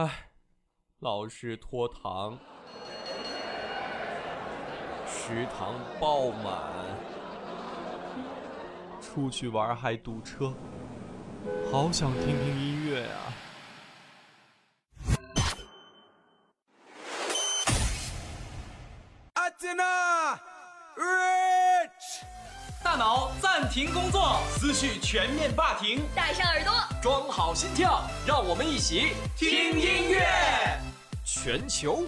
哎，老是拖堂，食堂爆满，出去玩还堵车，好想听听音乐啊！停工作，思绪全面霸停，戴上耳朵，装好心跳，让我们一起听音乐。全球。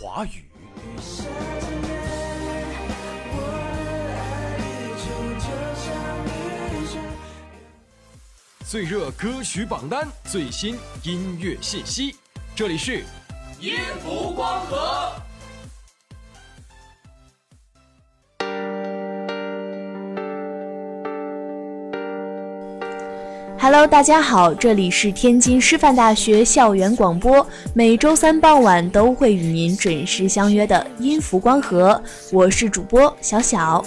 华语。最热歌曲榜单，最新音乐信息，这里是音符光合。Hello，大家好，这里是天津师范大学校园广播，每周三傍晚都会与您准时相约的音符光合，我是主播小小。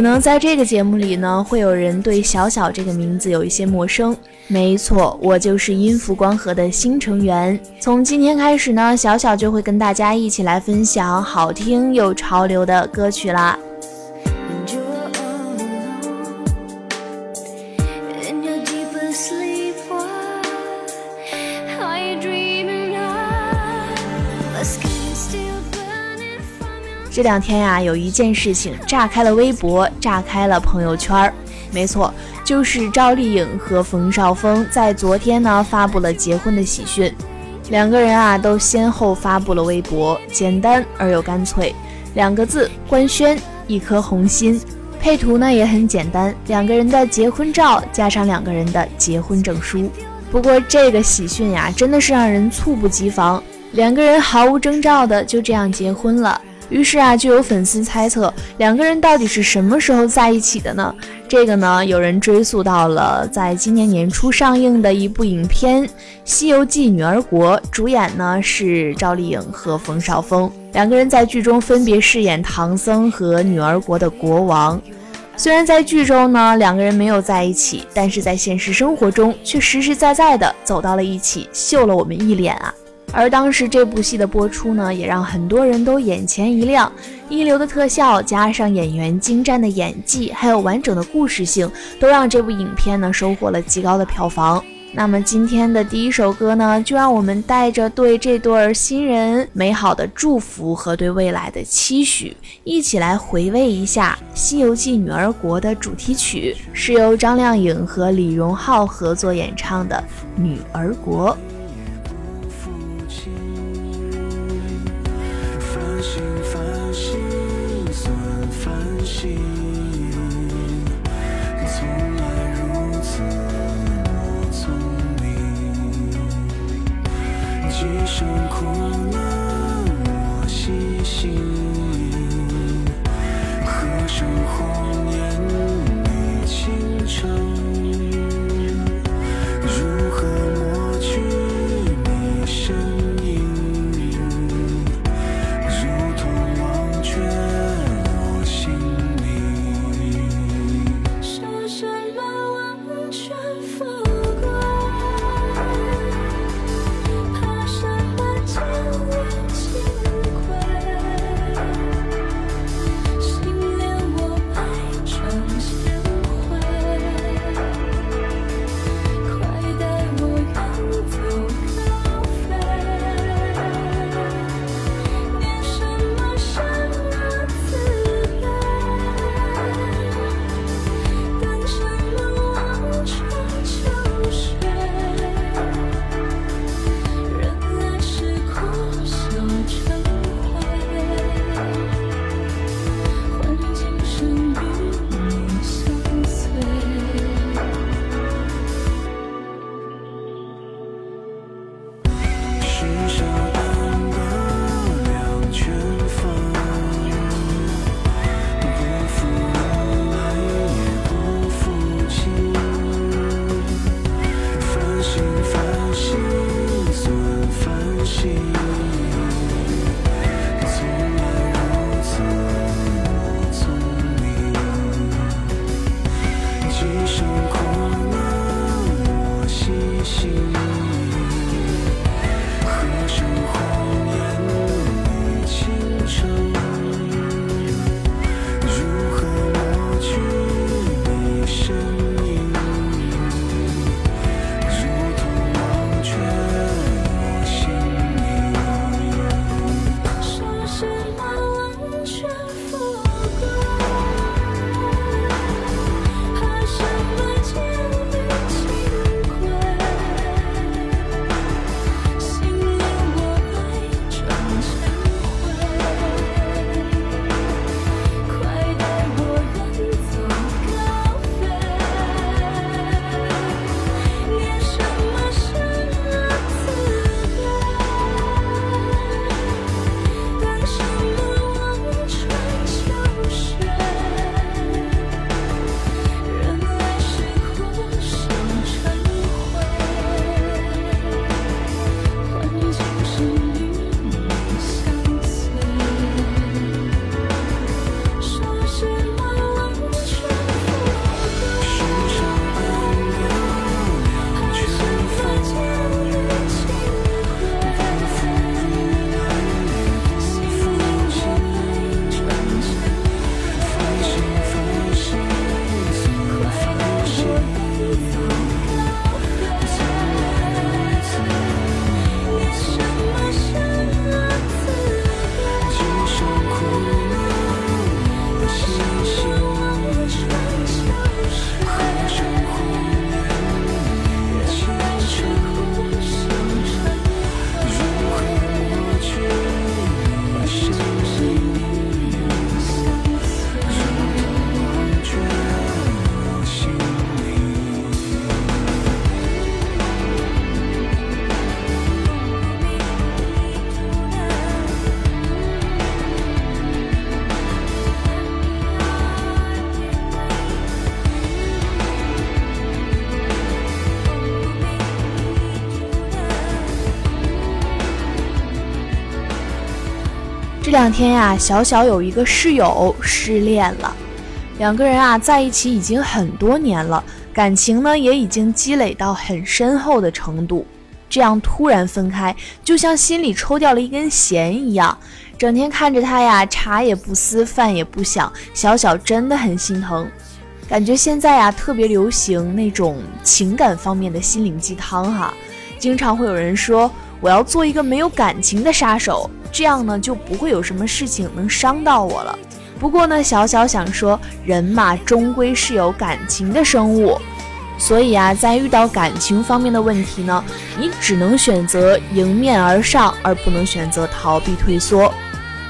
可能在这个节目里呢，会有人对小小这个名字有一些陌生。没错，我就是音符光合的新成员。从今天开始呢，小小就会跟大家一起来分享好听又潮流的歌曲啦。这两天呀、有一件事情炸开了微博，炸开了朋友圈儿。没错，就是赵丽颖和冯绍峰在昨天呢发布了结婚的喜讯。两个人啊都先后发布了微博，简单而又干脆，两个字官宣，一颗红心。配图呢也很简单，两个人的结婚照加上两个人的结婚证书。不过这个喜讯呀，真的是让人猝不及防，两个人毫无征兆的就这样结婚了。于是啊，就有粉丝猜测两个人到底是什么时候在一起的呢？这个呢，有人追溯到了在今年年初上映的一部影片《西游记女儿国》，主演呢是赵丽颖和冯绍峰，两个人在剧中分别饰演唐僧和女儿国的国王。虽然在剧中呢两个人没有在一起，但是在现实生活中却实实在在的走到了一起，秀了我们一脸啊！而当时这部戏的播出呢，也让很多人都眼前一亮，一流的特效加上演员精湛的演技，还有完整的故事性，都让这部影片呢收获了极高的票房。那么今天的第一首歌呢，就让我们带着对这对新人美好的祝福和对未来的期许，一起来回味一下《西游记女儿国》的主题曲，是由张靓颖和李荣浩合作演唱的《女儿国》。两天呀，小小有一个室友失恋了，两个人啊在一起已经很多年了，感情呢也已经积累到很深厚的程度。这样突然分开，就像心里抽掉了一根弦一样。整天看着他呀，茶也不思，饭也不想，小小真的很心疼。感觉现在呀特别流行那种情感方面的心灵鸡汤哈，经常会有人说我要做一个没有感情的杀手，这样呢就不会有什么事情能伤到我了。不过呢，小小想说，人嘛终归是有感情的生物，所以啊，在遇到感情方面的问题呢，你只能选择迎面而上，而不能选择逃避退缩。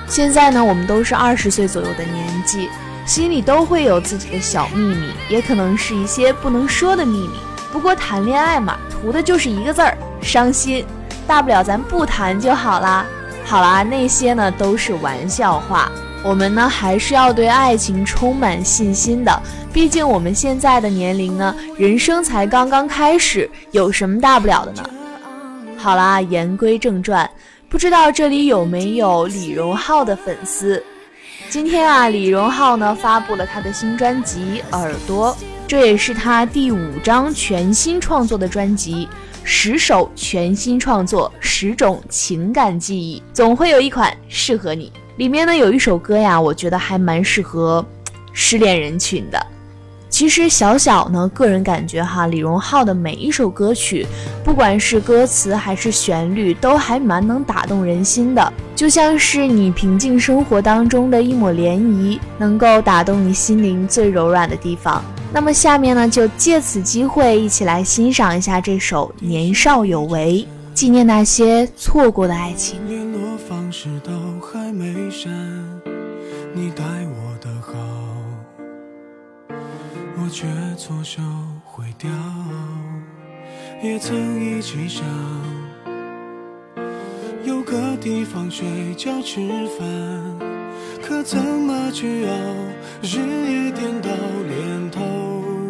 现在呢，我们都是二十岁左右的年纪，心里都会有自己的小秘密，也可能是一些不能说的秘密。不过谈恋爱嘛，图的就是一个字儿伤心，大不了咱不谈就好啦。好啦，那些呢都是玩笑话。我们呢还是要对爱情充满信心的，毕竟我们现在的年龄呢，人生才刚刚开始，有什么大不了的呢？好啦，言归正传，不知道这里有没有李荣浩的粉丝？今天啊，李荣浩呢发布了他的新专辑《耳朵》，这也是他第五张全新创作的专辑，十首全新创作，十种情感记忆，总会有一款适合你。里面呢有一首歌呀，我觉得还蛮适合失恋人群的。其实小小呢，个人感觉哈，李荣浩的每一首歌曲，不管是歌词还是旋律，都还蛮能打动人心的，就像是你平静生活当中的一抹涟漪，能够打动你心灵最柔软的地方。那么下面呢，就借此机会一起来欣赏一下这首《年少有为》，纪念那些错过的爱情。联络方式都还没删，你待我的好，我却错手毁掉。也曾一起想有个地方睡觉吃饭，可怎么去熬？日夜颠倒，连头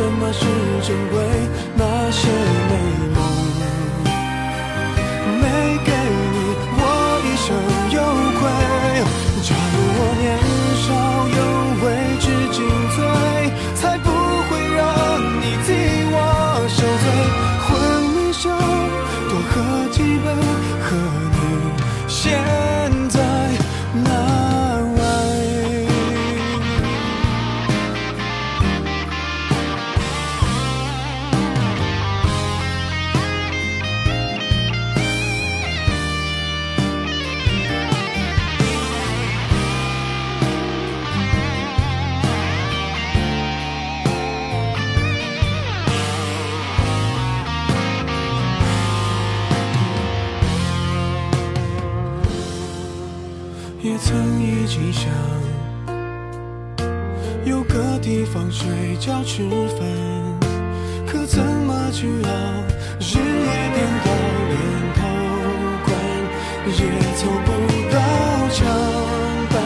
什么是珍贵，那些也曾一起想有个地方睡觉吃饭，可怎么去熬？日夜颠倒，连头款也凑不到墙板，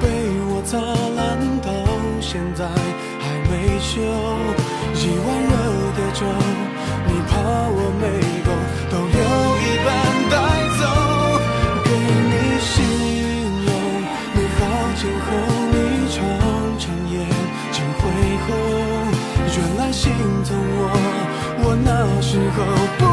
被我砸烂到现在还没修。一碗热的粥，你怕我没时候不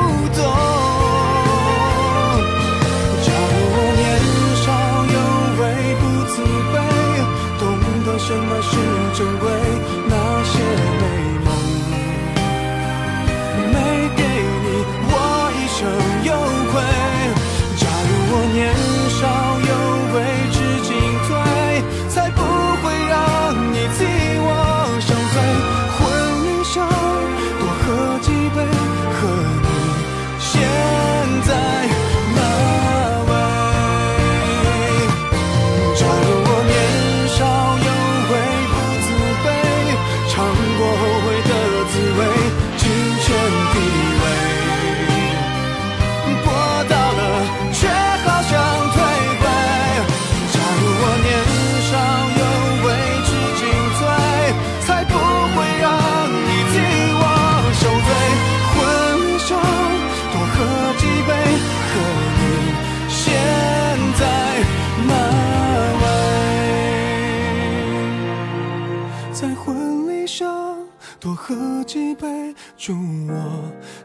祝我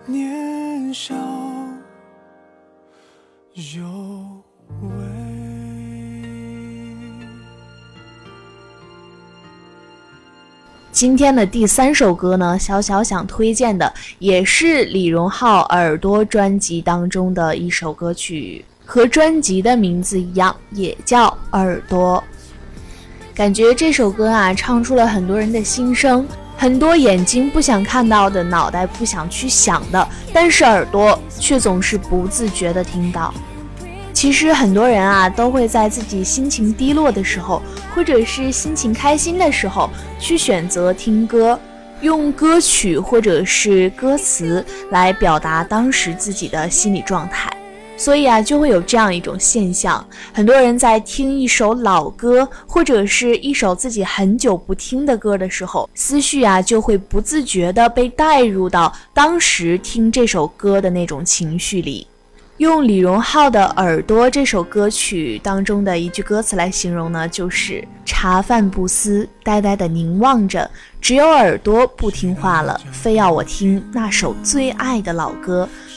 年少有为。今天的第三首歌呢，小小想推荐的也是李荣浩《耳朵》专辑当中的一首歌曲，和专辑的名字一样，也叫《耳朵》。感觉这首歌啊，唱出了很多人的心声，很多眼睛不想看到的，脑袋不想去想的，但是耳朵却总是不自觉地听到。其实很多人啊，都会在自己心情低落的时候，或者是心情开心的时候，去选择听歌，用歌曲或者是歌词来表达当时自己的心理状态。所以啊，就会有这样一种现象：很多人在听一首老歌，或者是一首自己很久不听的歌的时候，思绪啊就会不自觉地被带入到当时听这首歌的那种情绪里。用李荣浩的《耳朵》这首歌曲当中的一句歌词来形容呢，就是“茶饭不思，呆呆地凝望着，只有耳朵不听话了，非要我听那首最爱的老歌，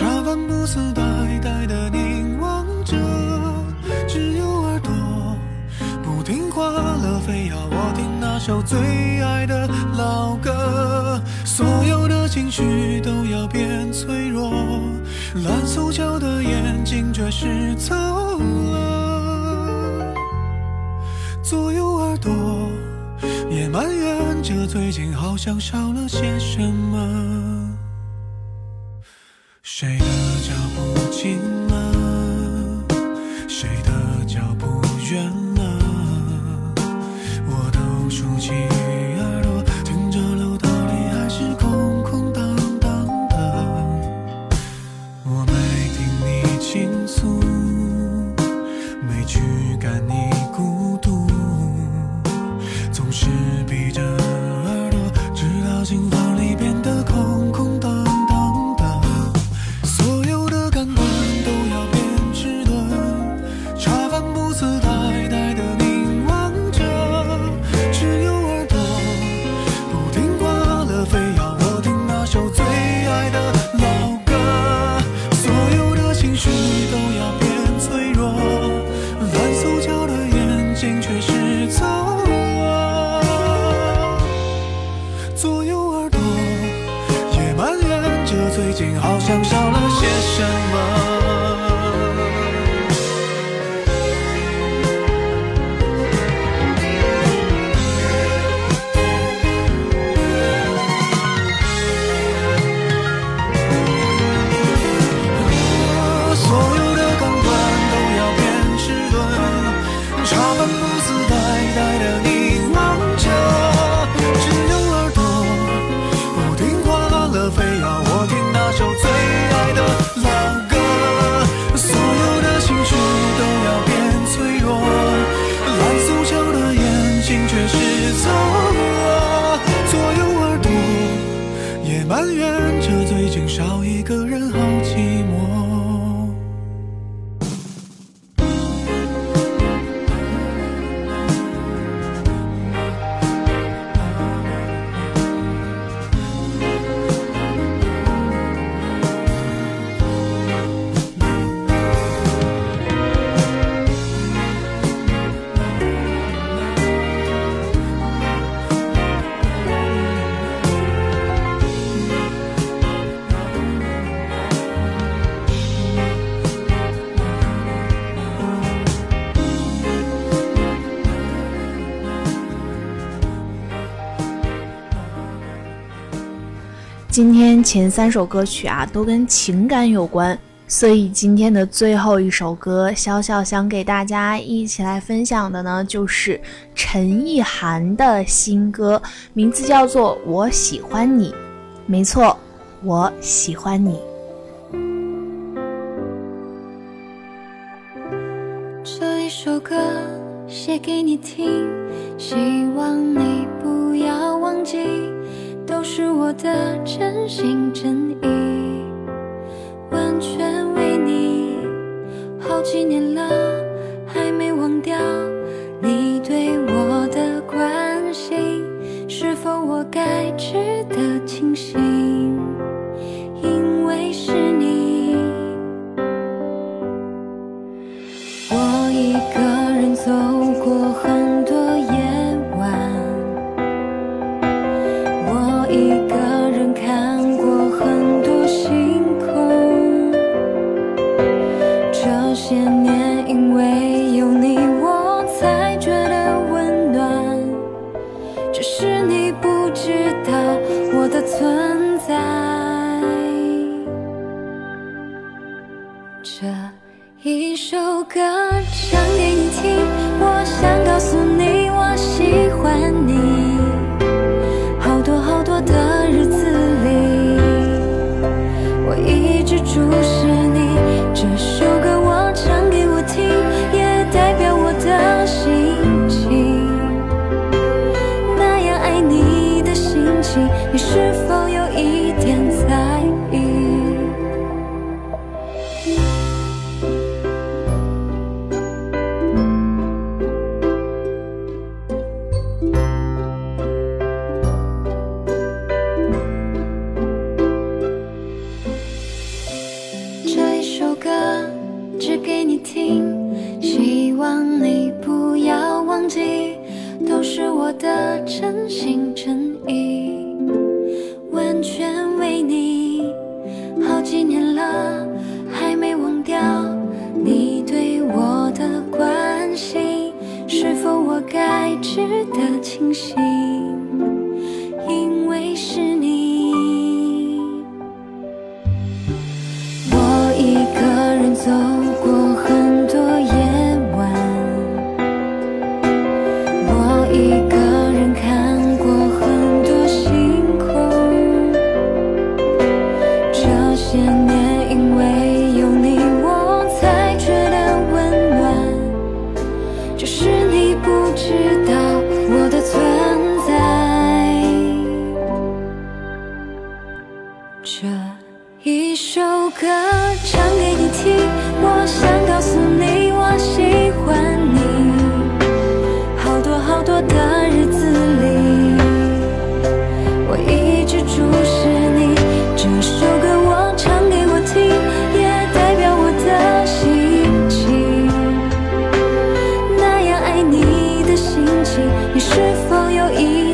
茶饭不思，呆呆的凝望着，只有耳朵不听话了，非要我听那首最爱的老歌。所有的情绪都要变脆弱，乱塑胶的眼睛，却是走了。左右耳朵也埋怨着，最近好像少了些什么。今天前三首歌曲啊都跟情感有关所以今天的最后一首歌小小想给大家一起来分享的呢就是陈意涵的新歌名字叫做我喜欢你。没错我喜欢你。这一首歌写给你听希望你不要忘记都是我的真心真意。你是否有一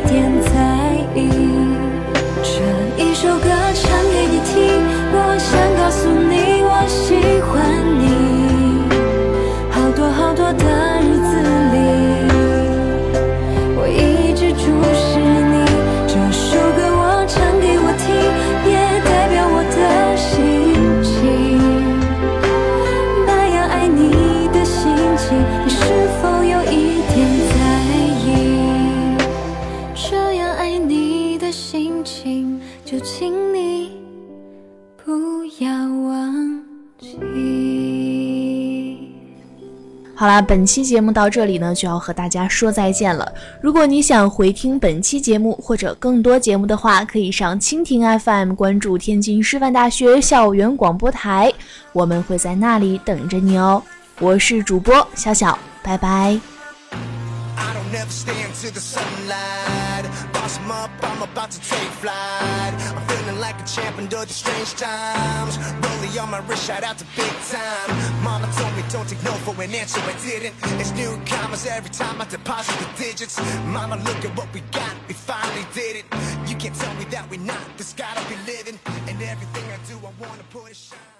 好啦，本期节目到这里呢，就要和大家说再见了。如果你想回听本期节目或者更多节目的话，可以上蜻蜓 FM 关注天津师范大学校园广播台，我们会在那里等着你哦。我是主播小小，拜拜。I'm champ under the strange times. Rolling on my wrist, shout out to big time. Mama told me don't take no for an answer, I didn't. It's new commas every time I deposit the digits. Mama, look at what we got, we finally did it. You can't tell me that we're not, this gotta be living. And everything I do, I wanna put a shine.